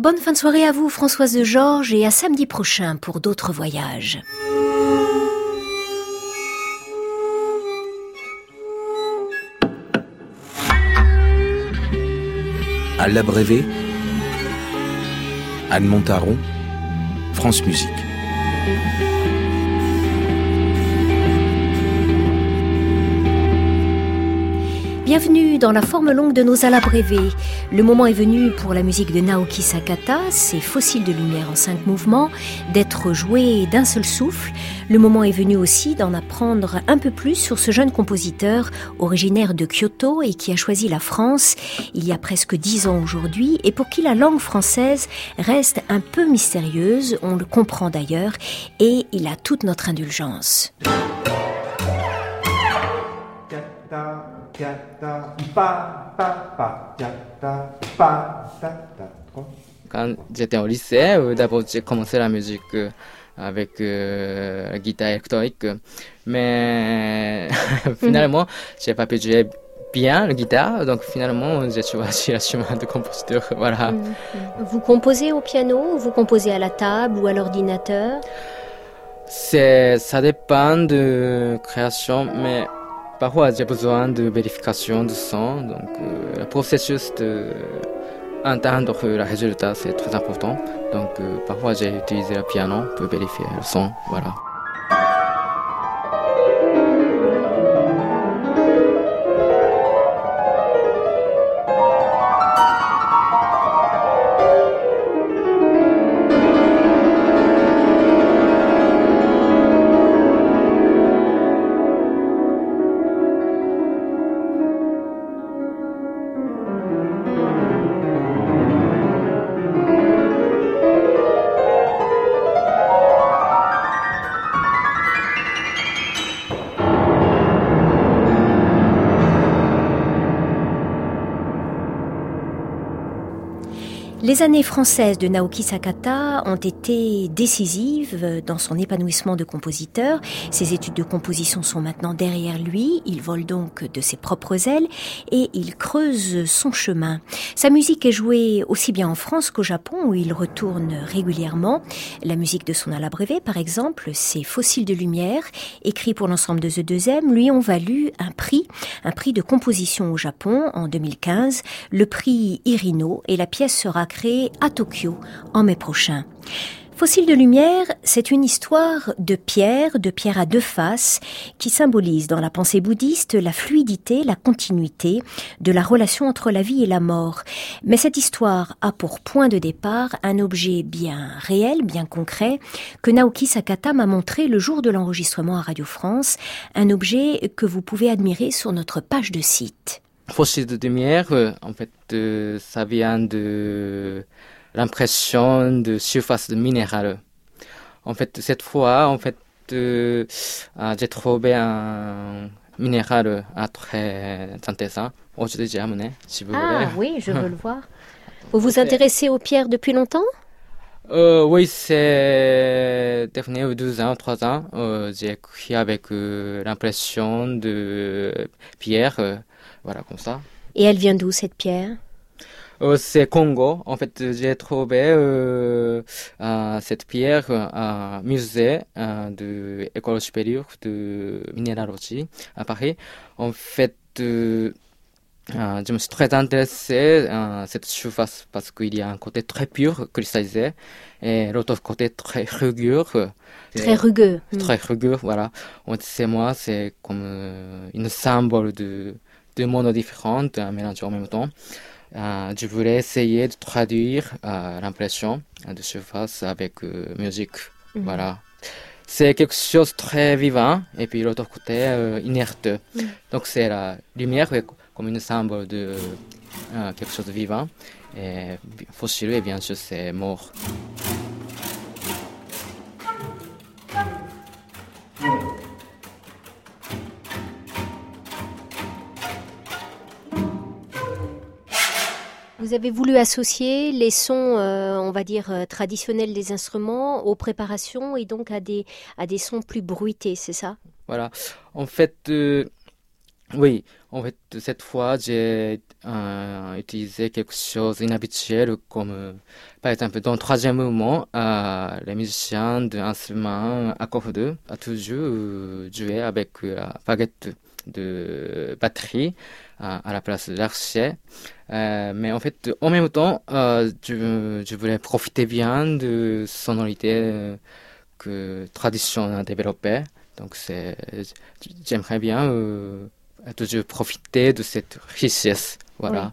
Bonne fin de soirée à vous, Françoise de Georges, et à samedi prochain pour d'autres voyages. À l'abrévé, Anne Montaron, France Musique. Bienvenue dans la forme longue de nos alabrévés. Le moment est venu pour la musique de Naoki Sakata, ses fossiles de lumière en cinq mouvements, d'être joué d'un seul souffle. Le moment est venu aussi d'en apprendre un peu plus sur ce jeune compositeur originaire de Kyoto et qui a choisi la France il y a presque dix ans aujourd'hui et pour qui la langue française reste un peu mystérieuse, on le comprend d'ailleurs, et il a toute notre indulgence. Quand j'étais au lycée, euh, d'abord j'ai commencé la musique euh, avec euh, la guitare électronique, mais finalement j'ai pas pu jouer bien la guitare, donc finalement j'ai choisi le chemin de compositeur. Voilà. Mm. Vous composez au piano, vous composez à la table ou à l'ordinateur? C'est, ça dépend de création, mais Parfois, j'ai besoin de vérification de son, donc euh, le processus d'entendre le résultat, c'est très important. Donc, euh, parfois, j'ai utilisé le piano pour vérifier le son, voilà. Les années françaises de Naoki Sakata ont été décisives dans son épanouissement de compositeur. Ses études de composition sont maintenant derrière lui. Il vole donc de ses propres ailes et il creuse son chemin. Sa musique est jouée aussi bien en France qu'au Japon où il retourne régulièrement. La musique de son alabrévé, par exemple, ses Fossiles de lumière, écrit pour l'ensemble de The 2M, lui ont valu un prix, un prix de composition au Japon en 2015, le prix Irino et la pièce sera à Tokyo en mai prochain. Fossile de lumière, c'est une histoire de pierre, de pierre à deux faces, qui symbolise dans la pensée bouddhiste la fluidité, la continuité de la relation entre la vie et la mort. Mais cette histoire a pour point de départ un objet bien réel, bien concret, que Naoki Sakata m'a montré le jour de l'enregistrement à Radio France, un objet que vous pouvez admirer sur notre page de site. Fossile de lumière, euh, en fait, euh, ça vient de l'impression de surface de minéral. En fait, cette fois, en fait, euh, ah, j'ai trouvé un minéral ah, très intéressant. Aujourd'hui, j'ai amené, si vous ah, oui, je veux le voir. Vous vous intéressez aux pierres depuis longtemps? Euh, Oui, c'est devenu 12 ans, 3 ans. Euh, j'ai écrit avec euh, l'impression de pierre, voilà, comme ça. Et elle vient d'où cette pierre? Euh, c'est Congo. En fait, j'ai trouvé euh, euh, cette pierre à musée de l'école supérieure de minéralogie à Paris. En fait, je me suis très intéressé à cette surface parce qu'il y a un côté très pur, cristallisé, et l'autre côté très rugueux. Très rugueux. Très rugueux, voilà. C'est moi, c'est comme une symbole de deux mondes différents, un mélange en même temps. Euh, je voulais essayer de traduire euh, l'impression de surface avec euh, musique. Mhm. Voilà. C'est quelque chose de très vivant et puis l'autre côté inerte. Mhm. Donc c'est la lumière comme une symbole de quelque chose de vivant et fossile et bien sûr c'est mort. Vous avez voulu associer les sons, euh, on va dire, euh, traditionnels des instruments aux préparations et donc à des, à des sons plus bruités, c'est ça? Voilà. En fait, euh, Oui, en fait, cette fois, j'ai utilisé quelque chose d'inhabituel comme, par exemple, dans le troisième mouvement, les musiciens d'instruments à cordes a toujours joué avec la baguette de batterie à la place de l'archet. mais en fait, en même temps, je, je, voulais profiter bien de sonorité que tradition a développée. Donc, c'est, j'aimerais bien toujours profiter de cette richesse. Voilà.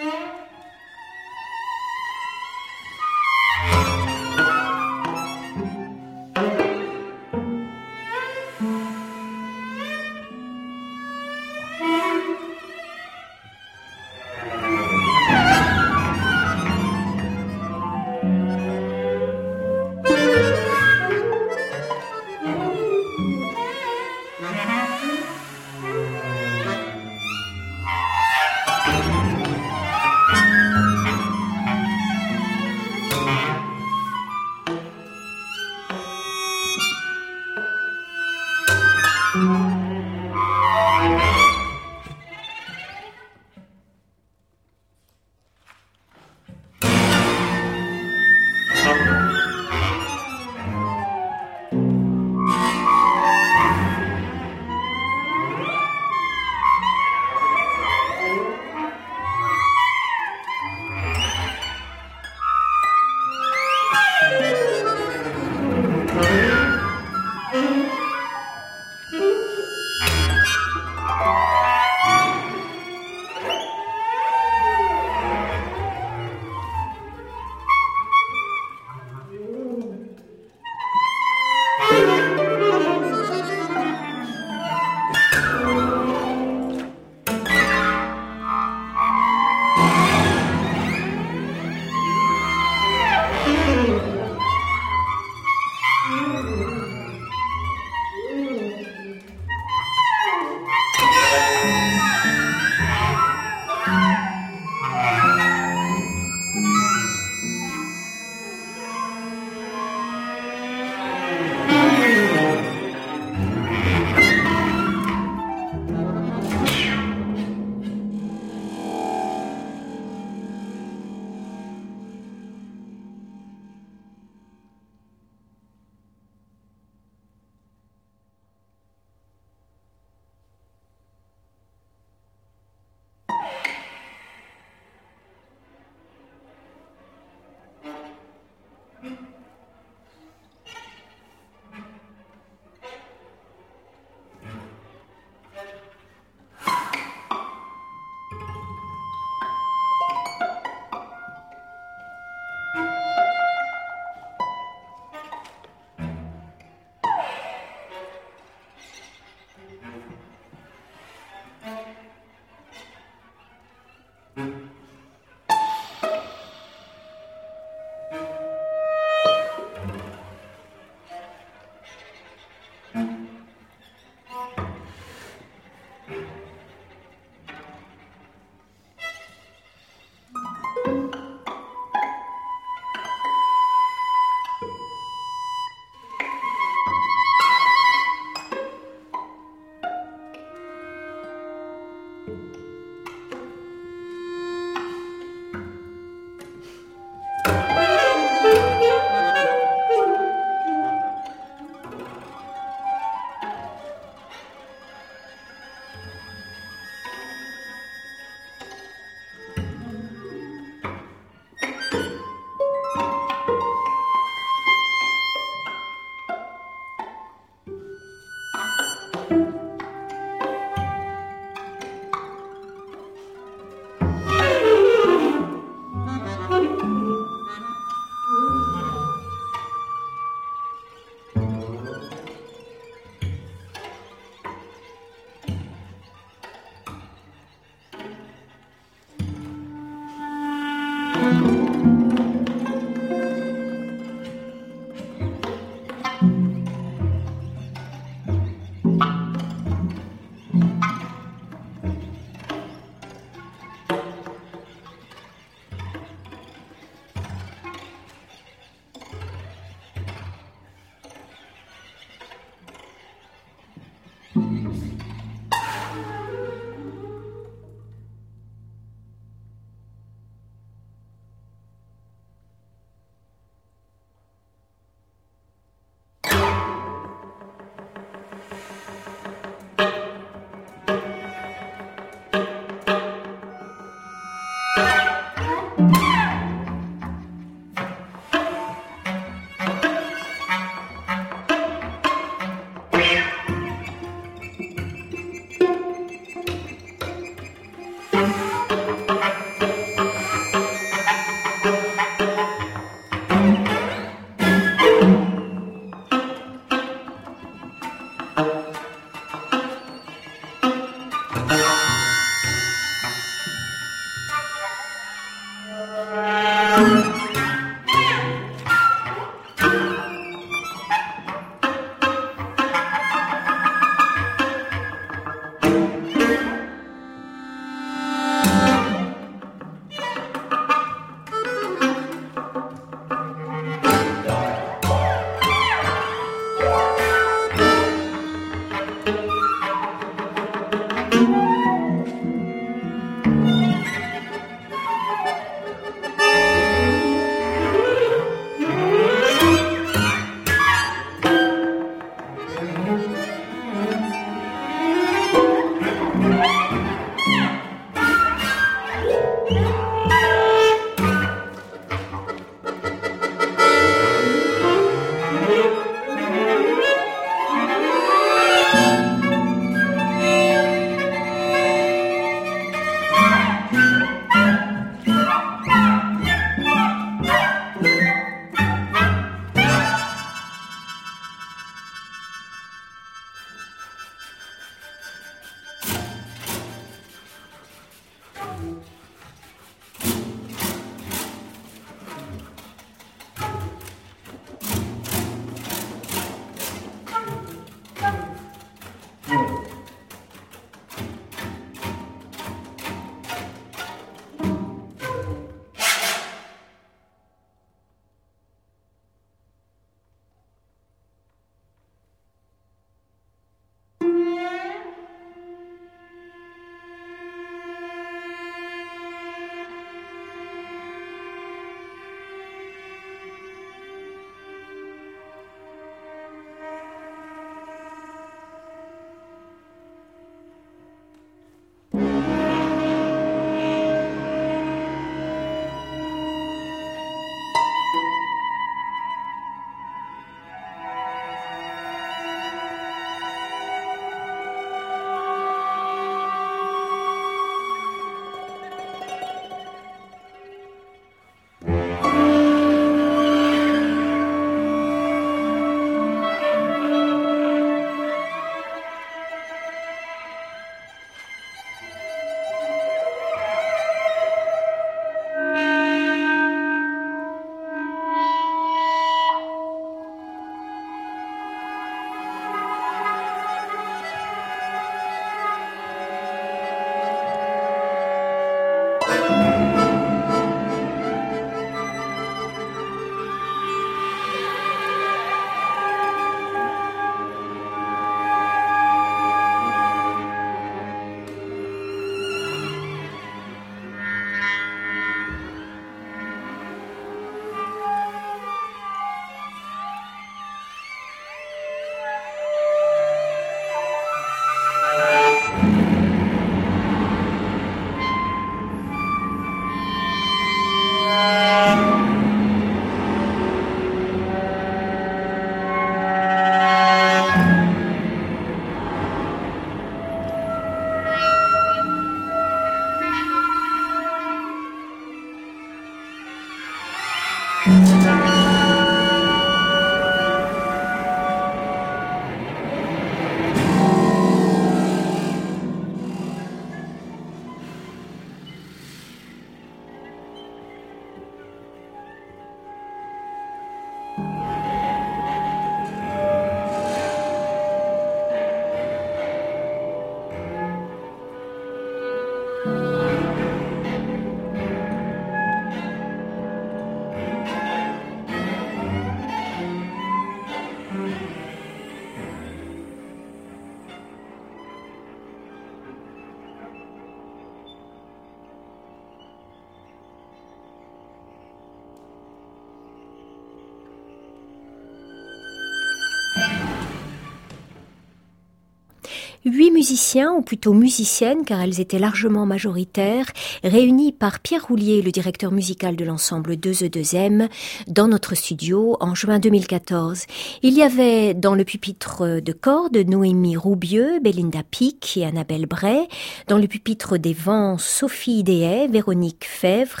Huit musiciens, ou plutôt musiciennes, car elles étaient largement majoritaires, réunis par Pierre Roulier, le directeur musical de l'ensemble 2E2M, dans notre studio en juin 2014. Il y avait dans le pupitre de cordes Noémie Roubieux, Belinda Pic et Annabelle Bray, dans le pupitre des vents Sophie Déhay, Véronique Fèvre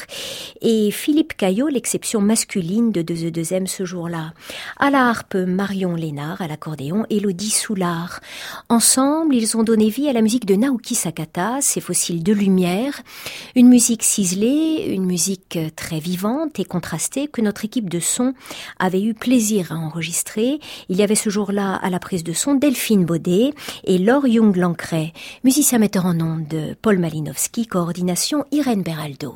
et Philippe Caillot, l'exception masculine de 2E2M ce jour-là. À la harpe Marion Lénard, à l'accordéon Élodie Soulard. Ensemble, ils ont donné vie à la musique de Naoki Sakata, ses fossiles de lumière, une musique ciselée, une musique très vivante et contrastée que notre équipe de son avait eu plaisir à enregistrer. Il y avait ce jour-là à la prise de son Delphine Baudet et Laure Young-Lancret, musicien metteur en ondes de Paul Malinowski, coordination Irène Beraldo.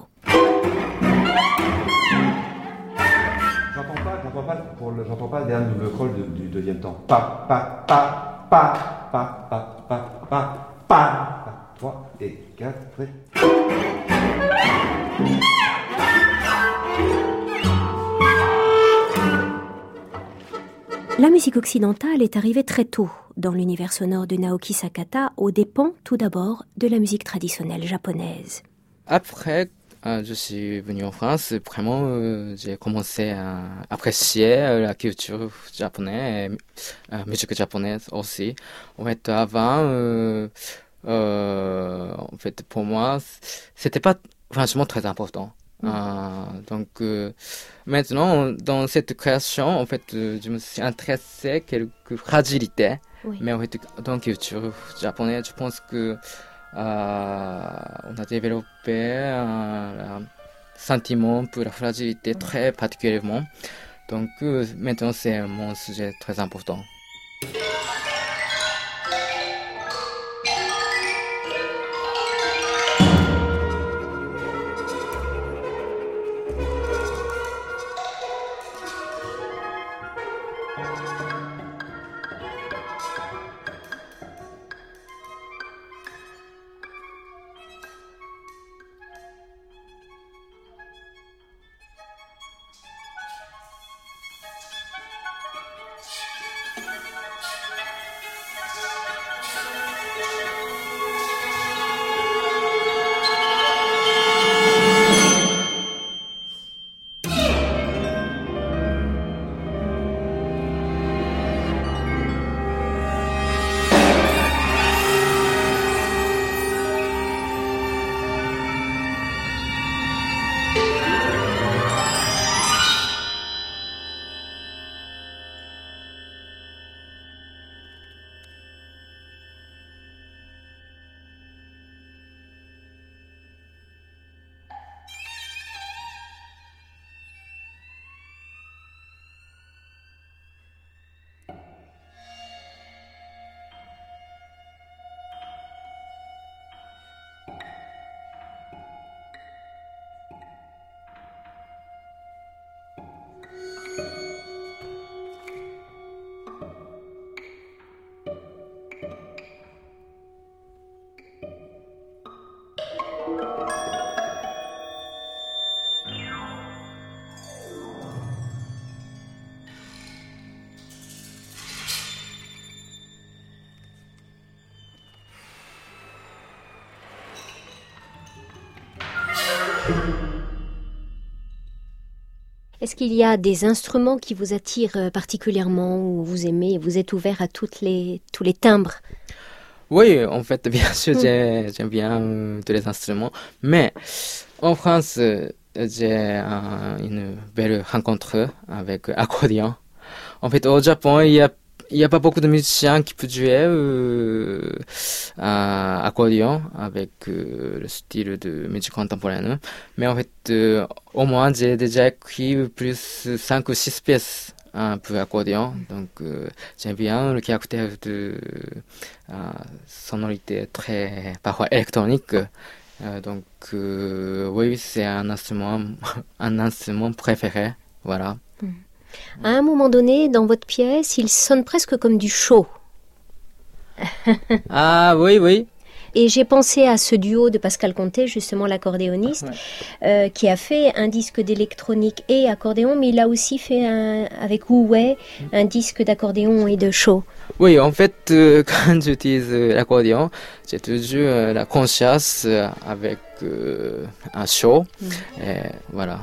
J'entends pas, le, dernier le crawl du deuxième temps. Pa, pa, pa, pa, pa, pa pa, pa, pa. 3 et 4 La musique occidentale est arrivée très tôt dans l'univers sonore de Naoki Sakata, aux dépens tout d'abord de la musique traditionnelle japonaise. Après, euh, je suis venu en France, vraiment, euh, j'ai commencé à apprécier euh, la culture japonaise, la musique japonaise aussi. En fait, avant, en fait, pour moi, c'était pas franchement très important. Mm. donc maintenant, dans cette création, en fait, je me suis intéressé à quelques fragilités. Mais en fait, dans la culture japonaise, je pense que euh, on a développé un, sentiment pour la fragilité très particulièrement. Donc euh, maintenant c'est mon sujet très important. Est-ce qu'il y a des instruments qui vous attirent euh, particulièrement ou vous aimez, vous êtes ouvert à toutes les, tous les timbres? Oui, en fait, bien sûr, mm. j'aime bien euh, tous les instruments. Mais en France, euh, j'ai une belle rencontre avec accordéon. En fait, au Japon, il y a il n'y a pas beaucoup de musiciens qui peuvent jouer euh, à accordéon avec euh, le style de musique contemporaine. Mais en fait, euh, au moins, j'ai déjà écrit plus 5 ou 6 pièces hein, pour accordéon. Donc, euh, j'aime bien le caractère de euh, sonorité très, parfois électronique. donc, oui, c'est un instrument, un instrument préféré. Voilà. À un moment donné, dans votre pièce, il sonne presque comme du chaud. ah oui, oui. Et j'ai pensé à ce duo de Pascal Comté, justement l'accordéoniste, euh, qui a fait un disque d'électronique et accordéon, mais il a aussi fait un, avec Wei un disque d'accordéon et de show. Oui, en fait, euh, quand j'utilise euh, l'accordéon, j'ai toujours euh, la conscience avec un show. Et voilà.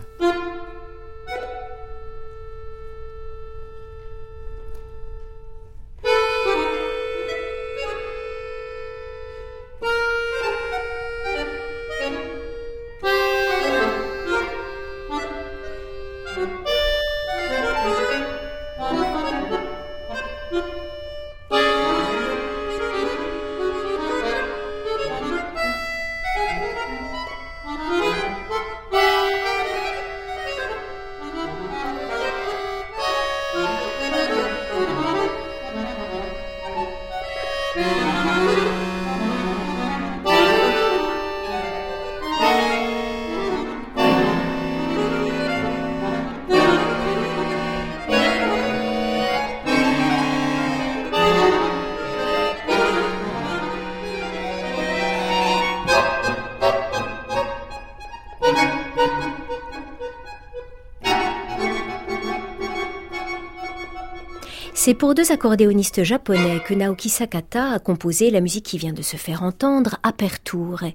C'est pour deux accordéonistes japonais que Naoki Sakata a composé la musique qui vient de se faire entendre, Aperture.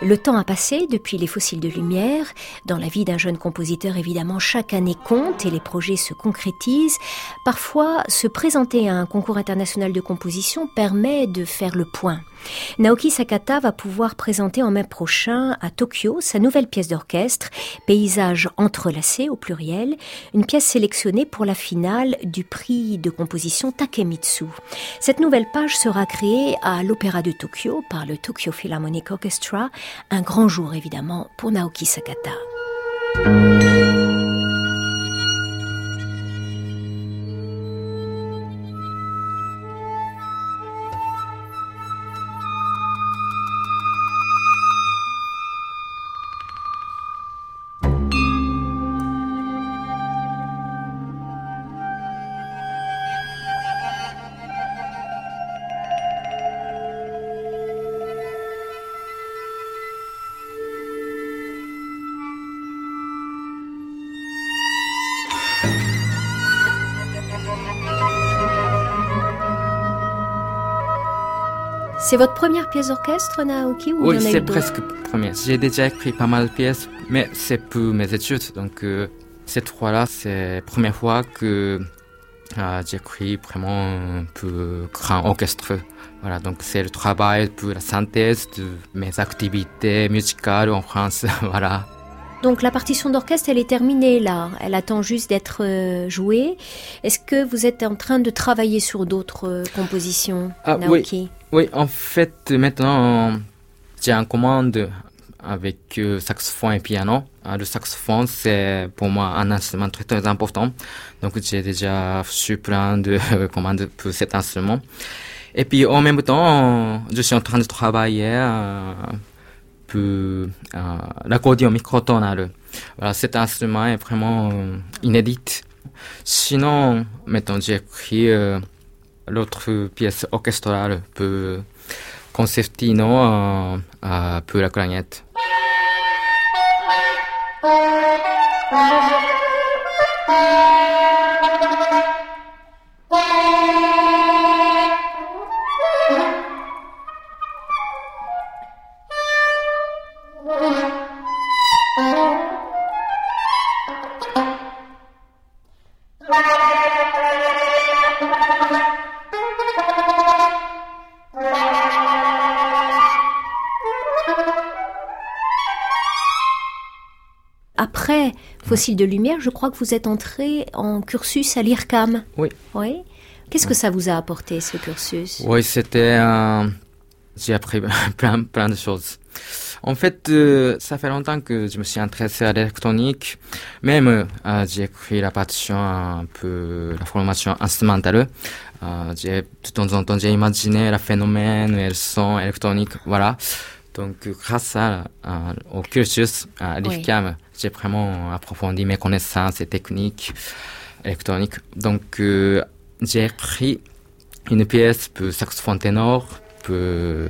Le temps a passé depuis les fossiles de lumière. Dans la vie d'un jeune compositeur, évidemment, chaque année compte et les projets se concrétisent. Parfois, se présenter à un concours international de composition permet de faire le point. Naoki Sakata va pouvoir présenter en mai prochain à Tokyo sa nouvelle pièce d'orchestre, Paysage entrelacé au pluriel, une pièce sélectionnée pour la finale du prix de composition Takemitsu. Cette nouvelle page sera créée à l'Opéra de Tokyo par le Tokyo Philharmonic Orchestra, un grand jour évidemment pour Naoki Sakata. C'est votre première pièce d'orchestre, Naoki, ou Oui, c'est presque première. J'ai déjà écrit pas mal de pièces, mais c'est pour mes études. Donc, euh, cette fois-là, c'est la première fois que euh, j'ai écrit vraiment un peu grand orchestre. Voilà, donc c'est le travail pour la synthèse de mes activités musicales en France. voilà. Donc la partition d'orchestre, elle est terminée là. Elle attend juste d'être euh, jouée. Est-ce que vous êtes en train de travailler sur d'autres euh, compositions, Ah, Naoki? Oui, en fait, maintenant, j'ai un commande avec euh, saxophone et piano. Euh, le saxophone, c'est pour moi un instrument très très important. Donc, j'ai déjà reçu plein de commandes pour cet instrument. Et puis, en même temps, je suis en train de travailler euh, pour euh, l'accordéon microtonal. Voilà, cet instrument est vraiment euh, inédit. Sinon, maintenant, j'ai écrit euh, l'autre pièce orchestrale pour concertino pour la clarinette. Après Fossile de lumière, je crois que vous êtes entré en cursus à l'IRCAM. Oui. Oui. Qu'est-ce que ça vous a apporté ce cursus? Oui, c'était. euh, j'ai appris plein, plein de choses. En fait, euh, ça fait longtemps que je me suis intéressé à l'électronique. Même, euh, j'ai écrit la partition un peu, la formation instrumentale. Euh, j'ai, de temps en temps, j'ai imaginé le phénomène et le son électronique, voilà. Donc, euh, grâce à, à- au cursus à l'IFCAM, j'ai vraiment approfondi mes connaissances et techniques électroniques. Donc, euh, j'ai écrit une pièce pour saxophone ténor peu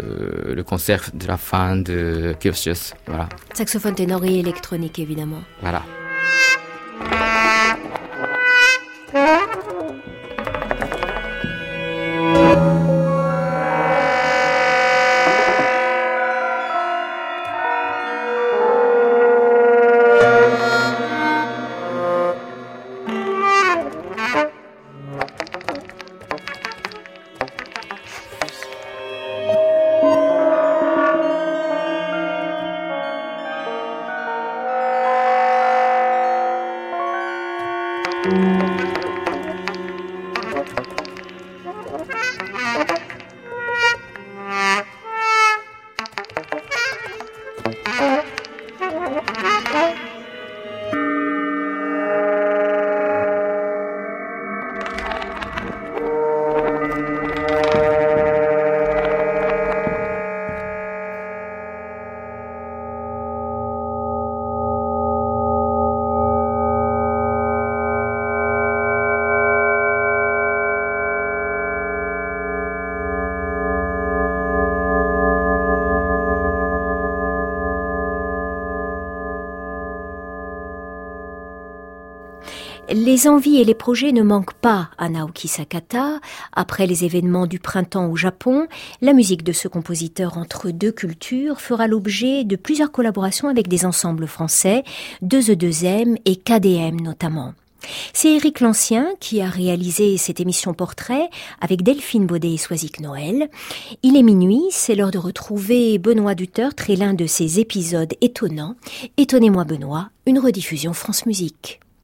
le concert de la fin de Kioskios. Voilà. Saxophone ténor et électronique, évidemment. Voilà. Les envies et les projets ne manquent pas à Naoki Sakata. Après les événements du printemps au Japon, la musique de ce compositeur entre deux cultures fera l'objet de plusieurs collaborations avec des ensembles français, 2E2M et KDM notamment. C'est Éric Lancien qui a réalisé cette émission portrait avec Delphine Baudet et Soisic Noël. Il est minuit, c'est l'heure de retrouver Benoît Dutertre et l'un de ses épisodes étonnants. Étonnez-moi Benoît, une rediffusion France Musique.